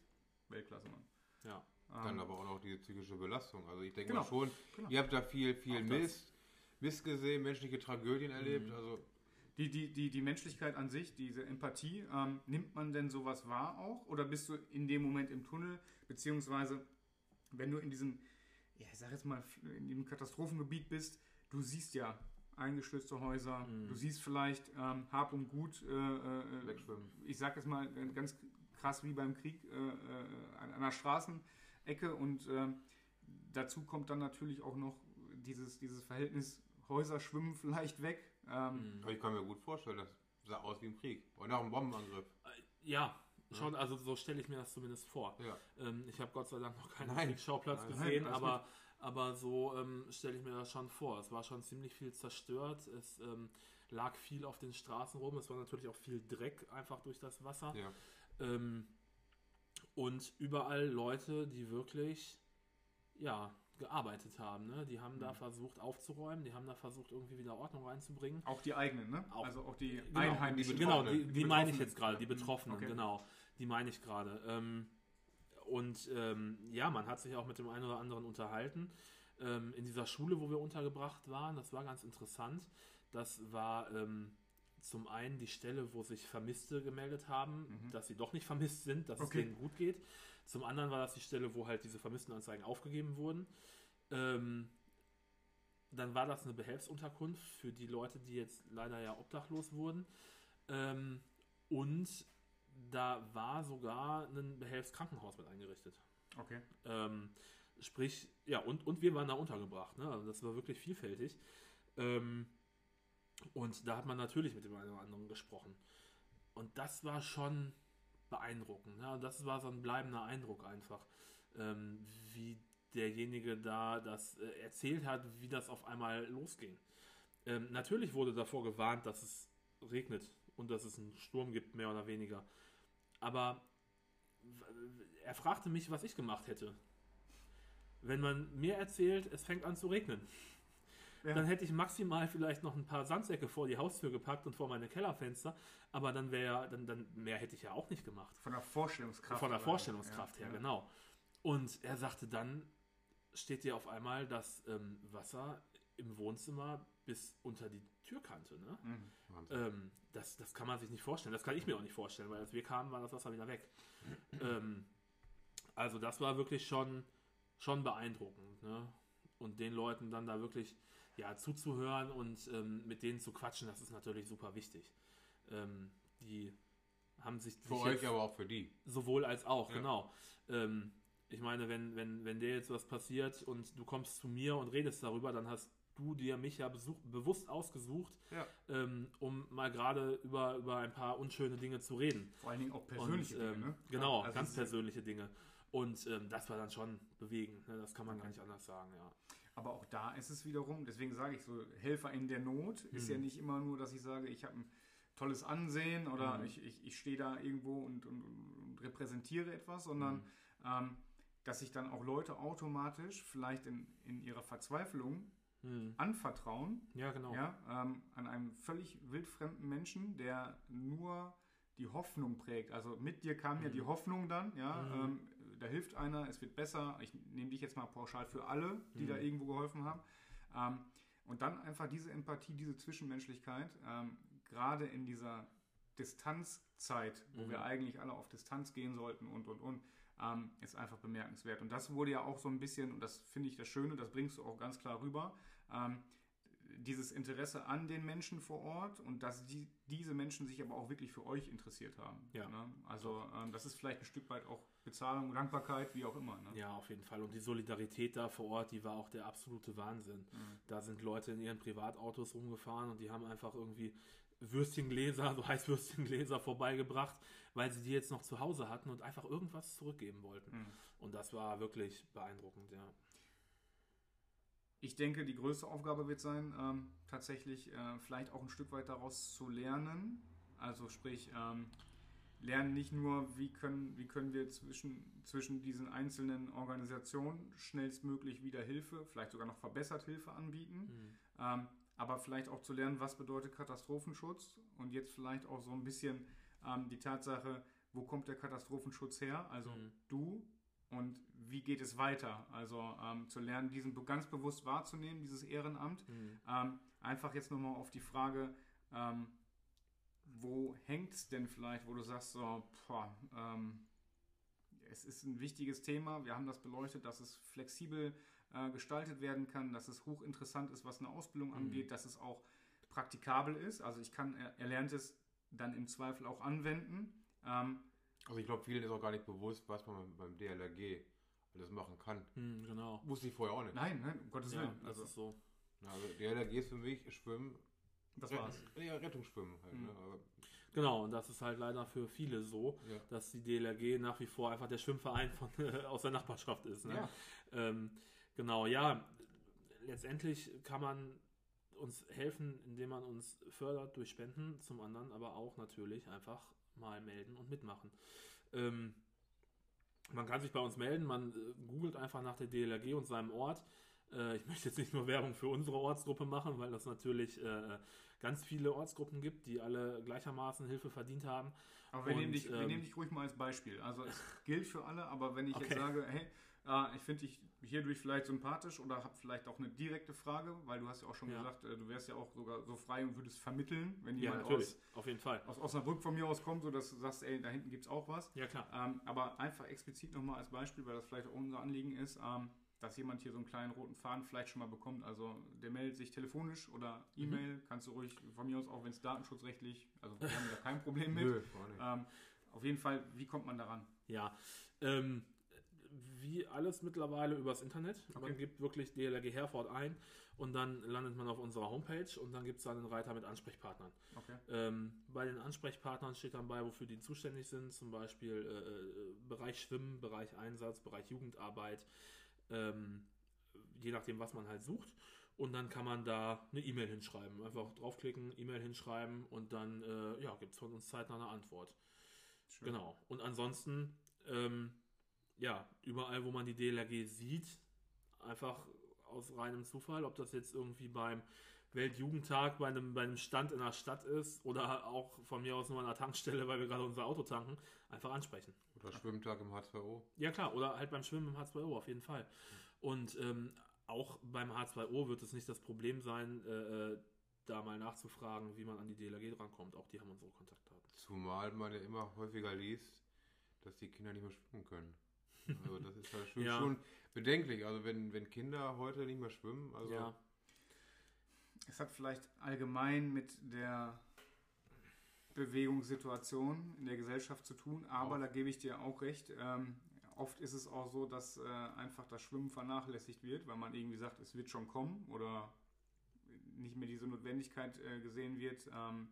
Weltklasse, Mann. Ja. Dann Ähm, aber auch noch diese psychische Belastung. Also ich denke Genau. mal schon, Genau. ihr habt da viel, viel Auch das. Mist, Mist gesehen, menschliche Tragödien erlebt. Mhm. Also Die, die, die, die Menschlichkeit an sich, diese Empathie, ähm, nimmt man denn sowas wahr auch? Oder bist du in dem Moment im Tunnel? Beziehungsweise, wenn du in diesem, ja, ich sag jetzt mal, in dem Katastrophengebiet bist, du siehst ja eingestürzte Häuser, Mhm. du siehst vielleicht ähm, Hab und Gut, äh, äh, wegschwimmen. ich sag jetzt mal ganz krass wie beim Krieg äh, äh, an einer Straßenecke und ähm, dazu kommt dann natürlich auch noch dieses, dieses Verhältnis Häuser schwimmen vielleicht weg. Ähm, Mhm. Aber ich kann mir gut vorstellen, das sah aus wie im Krieg. Und nach einem Bombenangriff. Äh, Ja, schon, also so stelle ich mir das zumindest vor. Ja. Ähm, ich habe Gott sei Dank noch keinen Nein. Kriegsschauplatz Nein. gesehen, Nein, aber, aber so ähm, stelle ich mir das schon vor. Es war schon ziemlich viel zerstört, es ähm, lag viel auf den Straßen rum, es war natürlich auch viel Dreck einfach durch das Wasser. Ja. Ähm, und überall Leute, die wirklich, ja, gearbeitet haben. Ne? Die haben da Mhm. versucht aufzuräumen, die haben da versucht irgendwie wieder Ordnung reinzubringen. Auch die eigenen, ne? Auch- also auch die Genau, Einheimischen. Genau, die, Die die meine ich jetzt gerade, die Betroffenen, okay. genau. Die meine ich gerade. Ähm, und ähm, ja, man hat sich auch mit dem einen oder anderen unterhalten. Ähm, in dieser Schule, wo wir untergebracht waren, das war ganz interessant. Das war ähm, zum einen die Stelle, wo sich Vermisste gemeldet haben, Mhm. dass sie doch nicht vermisst sind, dass Okay. es denen gut geht. Zum anderen war das die Stelle, wo halt diese Vermisstenanzeigen aufgegeben wurden. Ähm, dann war das eine Behelfsunterkunft für die Leute, die jetzt leider ja obdachlos wurden. Ähm, und da war sogar ein Behelfskrankenhaus mit eingerichtet. Okay. Ähm, sprich, ja, und, und wir waren da untergebracht. Ne? Also das war wirklich vielfältig. Ähm, und da hat man natürlich mit dem einen oder anderen gesprochen. Und das war schon beeindruckend. Ne? Das war so ein bleibender Eindruck einfach, ähm, wie derjenige da das äh, erzählt hat, wie das auf einmal losging. Ähm, natürlich wurde davor gewarnt, dass es regnet und dass es einen Sturm gibt, mehr oder weniger. Aber er fragte mich, was ich gemacht hätte. Wenn man mir erzählt, es fängt an zu regnen, Ja. dann hätte ich maximal vielleicht noch ein paar Sandsäcke vor die Haustür gepackt und vor meine Kellerfenster, aber dann wäre dann, dann mehr hätte ich ja auch nicht gemacht. Von der Vorstellungskraft. Von der? Vorstellungskraft Ja, her, ja. genau. Und er sagte dann, steht dir auf einmal das ähm, Wasser im Wohnzimmer bis unter die Türkante. Ne? Mhm. Ähm, das, das kann man sich nicht vorstellen. Das kann ich mir auch nicht vorstellen, weil als wir kamen, war das Wasser wieder weg. ähm, also das war wirklich schon, schon beeindruckend. Ne? Und den Leuten dann da wirklich ja, zuzuhören und ähm, mit denen zu quatschen, das ist natürlich super wichtig. Ähm, die haben sich, Für sich euch, aber auch für die. Sowohl als auch, Ja. genau. Ähm, ich meine, wenn, wenn, wenn dir jetzt was passiert und du kommst zu mir und redest darüber, dann hast du dir mich ja besuch, bewusst ausgesucht, Ja. ähm, um mal gerade über, über ein paar unschöne Dinge zu reden. Vor allen Dingen auch persönliche und, ähm, Dinge, ne? Genau, Also ganz persönliche Dinge. Und ähm, das war dann schon bewegend, ne? das kann man gar nicht anders sagen, ja. Aber auch da ist es wiederum, deswegen sage ich so, Helfer in der Not ist Mhm. ja nicht immer nur, dass ich sage, ich habe ein tolles Ansehen oder Mhm. ich, ich, ich stehe da irgendwo und, und, und repräsentiere etwas, sondern Mhm. ähm, dass sich dann auch Leute automatisch vielleicht in, in ihrer Verzweiflung Hm. anvertrauen, Ja, genau. ja, ähm, an einem völlig wildfremden Menschen, der nur die Hoffnung prägt. Also mit dir kam ja die Hoffnung dann, ja, ähm, da hilft einer, es wird besser. Ich nehme dich jetzt mal pauschal für alle, die Mhm. da irgendwo geholfen haben. Ähm, und dann einfach diese Empathie, diese Zwischenmenschlichkeit, ähm, gerade in dieser Distanzzeit, wo Mhm. wir eigentlich alle auf Distanz gehen sollten und und und, ähm, ist einfach bemerkenswert. Und das wurde ja auch so ein bisschen, und das finde ich das Schöne, das bringst du auch ganz klar rüber, ähm, dieses Interesse an den Menschen vor Ort und dass die, diese Menschen sich aber auch wirklich für euch interessiert haben. Ja. Ne? Also ähm, das ist vielleicht ein Stück weit auch Bezahlung, Dankbarkeit, wie auch immer. Ne? Ja, auf jeden Fall. Und die Solidarität da vor Ort, die war auch der absolute Wahnsinn. Mhm. Da sind Leute in ihren Privatautos rumgefahren und die haben einfach irgendwie Würstchengläser, so Heißwürstchengläser vorbeigebracht, weil sie die jetzt noch zu Hause hatten und einfach irgendwas zurückgeben wollten. Mhm. Und das war wirklich beeindruckend, ja. Ich denke, die größte Aufgabe wird sein, ähm, tatsächlich äh, vielleicht auch ein Stück weit daraus zu lernen. Also sprich, ähm, lernen nicht nur, wie können, wie können wir zwischen, zwischen diesen einzelnen Organisationen schnellstmöglich wieder Hilfe, vielleicht sogar noch verbessert Hilfe anbieten, Mhm. ähm, aber vielleicht auch zu lernen, was bedeutet Katastrophenschutz und jetzt vielleicht auch so ein bisschen ähm, die Tatsache, wo kommt der Katastrophenschutz her? Also Mhm. du und wie geht es weiter? Also ähm, zu lernen, diesen ganz bewusst wahrzunehmen, dieses Ehrenamt. Mhm. Ähm, einfach jetzt nochmal auf die Frage, ähm, wo hängt es denn vielleicht, wo du sagst, so, boah, ähm, es ist ein wichtiges Thema, wir haben das beleuchtet, dass es flexibel äh, gestaltet werden kann, dass es hochinteressant ist, was eine Ausbildung Mhm. angeht, dass es auch praktikabel ist. Also ich kann er- erlerntes dann im Zweifel auch anwenden. Ähm, Also ich glaube, vielen ist auch gar nicht bewusst, was man beim DLRG alles machen kann. Mhm, genau. Wusste ich vorher auch nicht. nein, nein, um Gottes Ja, Willen. das Also, ist so. Ja, Also DLRG ist für mich Schwimmen. das war's. Ja, Rettungsschwimmen halt. Mhm. Ne? Aber, Genau, und das ist halt leider für viele so, ja. dass die DLRG nach wie vor einfach der Schwimmverein von, aus der Nachbarschaft ist. Ne? Ja. Ähm, genau, ja, letztendlich kann man uns helfen, indem man uns fördert durch Spenden, zum anderen aber auch natürlich einfach mal melden und mitmachen. Ähm, Man kann sich bei uns melden, man äh, googelt einfach nach der DLRG und seinem Ort. Äh, ich möchte jetzt nicht nur Werbung für unsere Ortsgruppe machen, weil das natürlich äh, ganz viele Ortsgruppen gibt, die alle gleichermaßen Hilfe verdient haben. Aber wir, Und, nehmen dich, wir ähm, nehmen dich ruhig mal als Beispiel. Also es gilt für alle, aber wenn ich jetzt Okay. sage, hey, äh, ich finde dich hierdurch vielleicht sympathisch oder habe vielleicht auch eine direkte Frage, weil du hast ja auch schon Ja. gesagt, äh, du wärst ja auch sogar so frei und würdest vermitteln, wenn Ja, jemand natürlich, aus, auf jeden Fall. aus Osnabrück von mir aus kommt, so dass du sagst, ey, da hinten gibt es auch was. Ja, klar. Ähm, aber einfach explizit nochmal als Beispiel, weil das vielleicht auch unser Anliegen ist, ähm, dass jemand hier so einen kleinen roten Faden vielleicht schon mal bekommt. Also der meldet sich telefonisch oder E-Mail, kannst du ruhig von mir aus, auch wenn es datenschutzrechtlich, also wir haben da kein Problem mit. Nö, gar nicht. Ähm, auf jeden Fall, wie kommt man daran? Ja, ähm, wie alles mittlerweile übers Internet. Okay. Man gibt wirklich DLRG Herford ein und dann landet man auf unserer Homepage und dann gibt es da einen Reiter mit Ansprechpartnern. Okay. Ähm, bei den Ansprechpartnern steht dann bei, wofür die zuständig sind, zum Beispiel äh, äh, Bereich Schwimmen, Bereich Einsatz, Bereich Jugendarbeit, ähm, je nachdem, was man halt sucht. Und dann kann man da eine E-Mail hinschreiben. Einfach draufklicken, E-Mail hinschreiben und dann äh, ja, gibt es von uns zeitnah eine Antwort. Schön. Genau. Und ansonsten, ähm, ja, überall, wo man die DLRG sieht, einfach aus reinem Zufall, ob das jetzt irgendwie beim Weltjugendtag bei einem, bei einem Stand in der Stadt ist oder auch von mir aus nur an der Tankstelle, weil wir gerade unser Auto tanken, einfach ansprechen. Oder Schwimmtag im H2O. Ja klar, oder halt beim Schwimmen im H2O auf jeden Fall. Und ähm, auch beim H2O wird es nicht das Problem sein, äh, äh, da mal nachzufragen, wie man an die DLRG drankommt. Auch die haben unsere Kontaktdaten. Zumal man ja immer häufiger liest, dass die Kinder nicht mehr schwimmen können. Also das ist halt schon, Ja. schon bedenklich. Also wenn, wenn Kinder heute nicht mehr schwimmen, also ja, Es hat vielleicht allgemein mit der Bewegungssituation in der Gesellschaft zu tun, aber Auch. da gebe ich dir auch recht. Ähm, oft ist es auch so, dass äh, einfach das Schwimmen vernachlässigt wird, weil man irgendwie sagt, es wird schon kommen oder nicht mehr diese Notwendigkeit äh, gesehen wird, ähm,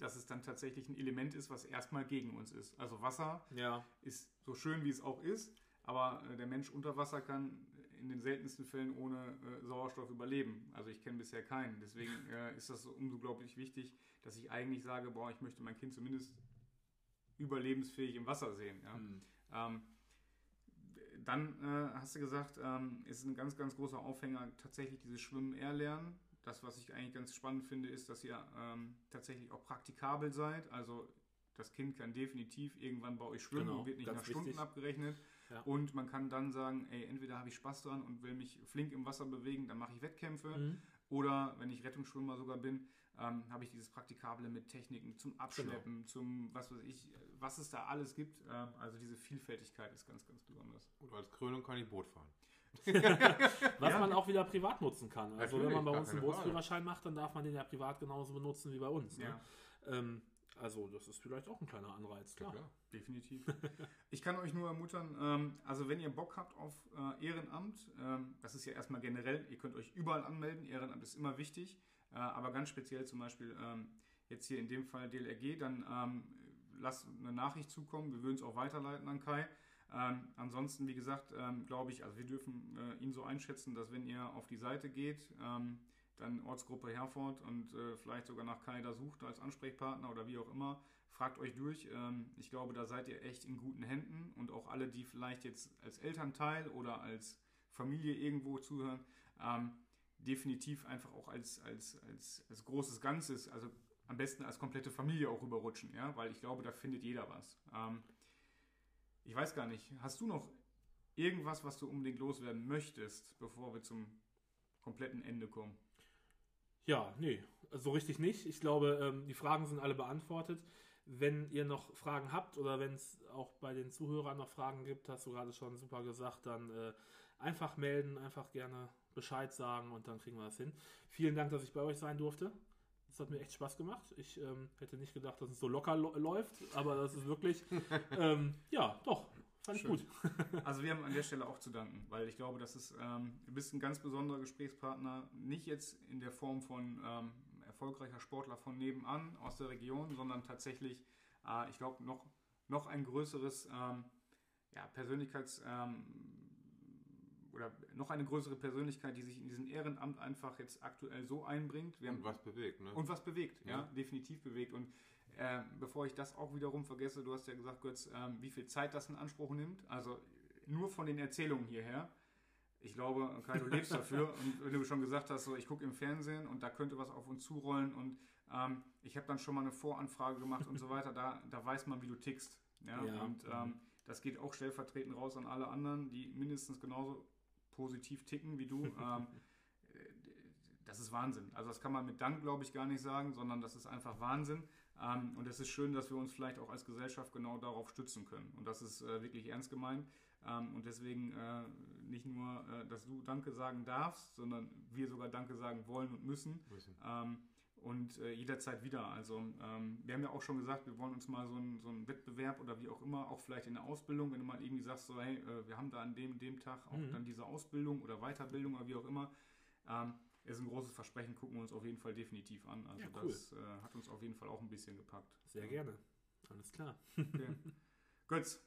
dass es dann tatsächlich ein Element ist, was erstmal gegen uns ist. Also Wasser ja, ist so schön, wie es auch ist, aber äh, der Mensch unter Wasser kann in den seltensten Fällen ohne äh, Sauerstoff überleben. Also ich kenne bisher keinen. Deswegen äh, ist das so unglaublich wichtig, dass ich eigentlich sage, boah, ich möchte mein Kind zumindest überlebensfähig im Wasser sehen. Ja? hm, Ähm, dann äh, hast du gesagt, ähm, ist ein ganz, ganz großer Aufhänger tatsächlich dieses Schwimmen erlernen. Das, was ich eigentlich ganz spannend finde, ist, dass ihr ähm, tatsächlich auch praktikabel seid. Also das Kind kann definitiv irgendwann bei euch schwimmen Genau, und wird nicht nach Stunden wichtig. abgerechnet. Ja. Und man kann dann sagen, ey, entweder habe ich Spaß dran und will mich flink im Wasser bewegen, dann mache ich Wettkämpfe. Mhm. Oder wenn ich Rettungsschwimmer sogar bin, ähm, habe ich dieses Praktikable mit Techniken zum Abschleppen, Genau. zum was weiß ich, was es da alles gibt. Ähm, also diese Vielfältigkeit ist ganz, ganz besonders. und als Krönung kann ich Boot fahren. Was Ja. man auch wieder privat nutzen kann. Also wenn Natürlich, man bei uns einen. Bootsführerschein macht, dann darf man den ja privat genauso benutzen wie bei uns. Ne? Ja, Ähm, also das ist vielleicht auch ein kleiner Anreiz, klar. definitiv. ich kann euch nur ermuntern, ähm, also wenn ihr Bock habt auf äh, Ehrenamt, ähm, das ist ja erstmal generell, ihr könnt euch überall anmelden, Ehrenamt ist immer wichtig, äh, aber ganz speziell zum Beispiel ähm, jetzt hier in dem Fall DLRG, dann ähm, lasst eine Nachricht zukommen, wir würden es auch weiterleiten an Kai. Ähm, ansonsten, wie gesagt, ähm, glaube ich, also wir dürfen äh, ihn so einschätzen, dass wenn ihr auf die Seite geht, ähm, dann Ortsgruppe Herford und äh, vielleicht sogar nach Kai da sucht als Ansprechpartner oder wie auch immer, fragt euch durch. Ähm, ich glaube, da seid ihr echt in guten Händen und auch alle, die vielleicht jetzt als Elternteil oder als Familie irgendwo zuhören, ähm, definitiv einfach auch als, als, als, als großes Ganzes, also am besten als komplette Familie auch rüberrutschen, ja, weil ich glaube, da findet jeder was. Ähm, ich weiß gar nicht, hast du noch irgendwas, was du unbedingt loswerden möchtest, bevor wir zum kompletten Ende kommen? Ja, nee, so richtig nicht. Ich glaube, ähm, die Fragen sind alle beantwortet. Wenn ihr noch Fragen habt oder wenn es auch bei den Zuhörern noch Fragen gibt, hast du gerade schon super gesagt, dann äh, einfach melden, einfach gerne Bescheid sagen und dann kriegen wir das hin. Vielen Dank, dass ich bei euch sein durfte. Das hat mir echt Spaß gemacht. Ich ähm, hätte nicht gedacht, dass es so locker lo läuft, aber das ist wirklich, ähm, ja, doch, fand ich Schön. gut. Also wir haben an der Stelle auch zu danken, weil ich glaube, das ist, ähm, du bist ein ganz besonderer Gesprächspartner, nicht jetzt in der Form von ähm, erfolgreicher Sportler von nebenan aus der Region, sondern tatsächlich, äh, ich glaube, noch, noch ein größeres ähm, ja, Persönlichkeits- ähm, oder noch eine größere Persönlichkeit, die sich in diesem Ehrenamt einfach jetzt aktuell so einbringt. Wir haben Und was bewegt, ne? und was bewegt, ja, Ja. definitiv bewegt. Und äh, bevor ich das auch wiederum vergesse, du hast ja gesagt, Götz, ähm, wie viel Zeit das in Anspruch nimmt. Also nur von den Erzählungen hierher. Ich glaube, Kai, du lebst dafür. Und wenn du schon gesagt hast, so, ich gucke im Fernsehen und da könnte was auf uns zurollen und ähm, ich habe dann schon mal eine Voranfrage gemacht und so weiter, da, da weiß man, wie du tickst. Ja? Ja. Und ähm, das geht auch stellvertretend raus an alle anderen, die mindestens genauso positiv ticken wie du. ähm, äh, das ist Wahnsinn. Also das kann man mit Dank, glaube ich, gar nicht sagen, sondern das ist einfach Wahnsinn. Ähm, und es ist schön, dass wir uns vielleicht auch als Gesellschaft genau darauf stützen können. Und das ist äh, wirklich ernst gemeint. Ähm, und deswegen äh, nicht nur, äh, dass du Danke sagen darfst, sondern wir sogar Danke sagen wollen und müssen. Müssen. Ähm, und äh, jederzeit wieder. Also ähm, wir haben ja auch schon gesagt, wir wollen uns mal so einen so einen Wettbewerb oder wie auch immer, auch vielleicht in der Ausbildung, wenn du mal irgendwie sagst, so hey, äh, wir haben da an dem, dem Tag auch Mhm. dann diese Ausbildung oder Weiterbildung oder wie auch immer. Ähm, ist ein großes Versprechen, gucken wir uns auf jeden Fall definitiv an. Also Ja, cool. das äh, hat uns auf jeden Fall auch ein bisschen gepackt. Sehr gerne. Alles klar. Okay. Götz,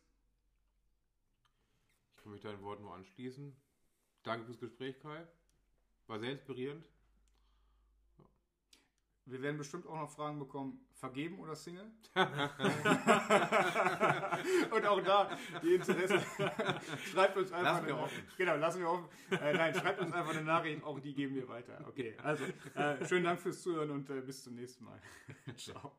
Ich kann mich deinen Worten nur anschließen. Danke fürs Gespräch, Kai. War sehr inspirierend. Wir werden bestimmt auch noch Fragen bekommen, vergeben oder Single? Und auch da, die Interesse, schreibt uns einfach Lassen wir eine, offen. Genau, lassen wir offen. Äh, nein, schreibt uns einfach eine Nachricht, auch die geben wir weiter. Okay, also äh, schönen Dank fürs Zuhören und äh, bis zum nächsten Mal. Ciao.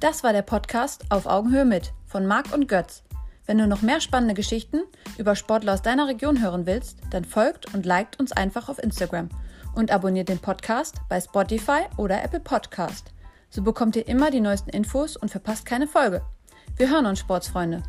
Das war der Podcast Auf Augenhöhe mit von Marc und Götz. Wenn du noch mehr spannende Geschichten über Sportler aus deiner Region hören willst, dann folgt und liked uns einfach auf Instagram und abonniert den Podcast bei Spotify oder Apple Podcast. So bekommt ihr immer die neuesten Infos und verpasst keine Folge. Wir hören uns, Sportsfreunde.